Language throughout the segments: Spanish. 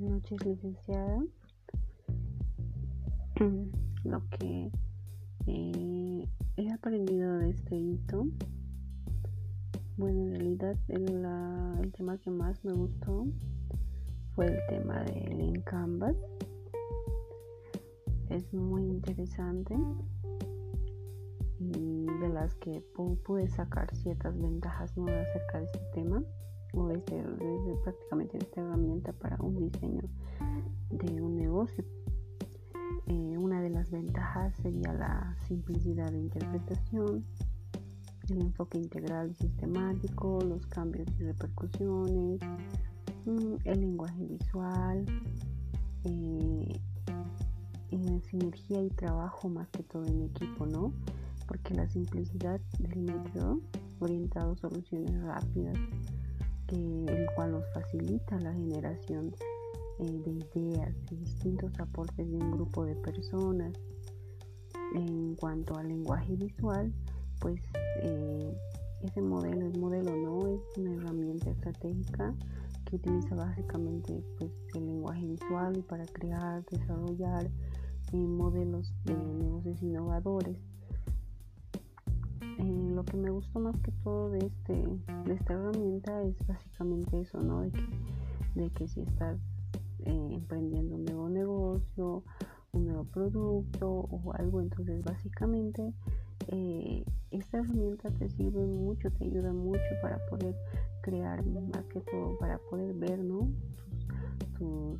noches, licenciada. Lo que eh, he aprendido de este hito, bueno, en realidad el, el tema que más me gustó fue el tema del Canvas. Es muy interesante y de las que pude sacar ciertas ventajas nuevas acerca de este tema o prácticamente esta herramienta para un diseño de un negocio. Eh, una de las ventajas sería la simplicidad de interpretación, el enfoque integral y sistemático, los cambios y repercusiones, mm, el lenguaje visual, eh, sinergia y trabajo más que todo en equipo, ¿no? Porque la simplicidad del método orientado a soluciones rápidas el cual nos facilita la generación eh, de ideas y distintos aportes de un grupo de personas. En cuanto al lenguaje visual, pues eh, ese modelo, el modelo no es una herramienta estratégica que utiliza básicamente pues, el lenguaje visual para crear, desarrollar eh, modelos de negocios innovadores lo que me gustó más que todo de este de esta herramienta es básicamente eso no de que, si estás eh, emprendiendo un nuevo negocio un nuevo producto o algo entonces básicamente eh, esta herramienta te sirve mucho te ayuda mucho para poder crear más que todo para poder ver no tus,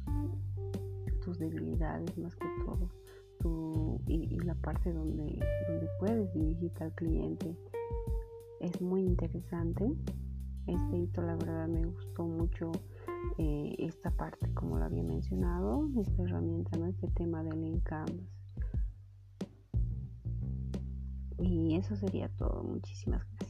tus debilidades más que todo y, la parte donde, donde puedes dirigirte al cliente es muy interesante. Este hito la verdad me gustó mucho eh, esta parte como lo había mencionado, esta herramienta, ¿no? este tema del Encanvas. Y eso sería todo. Muchísimas gracias.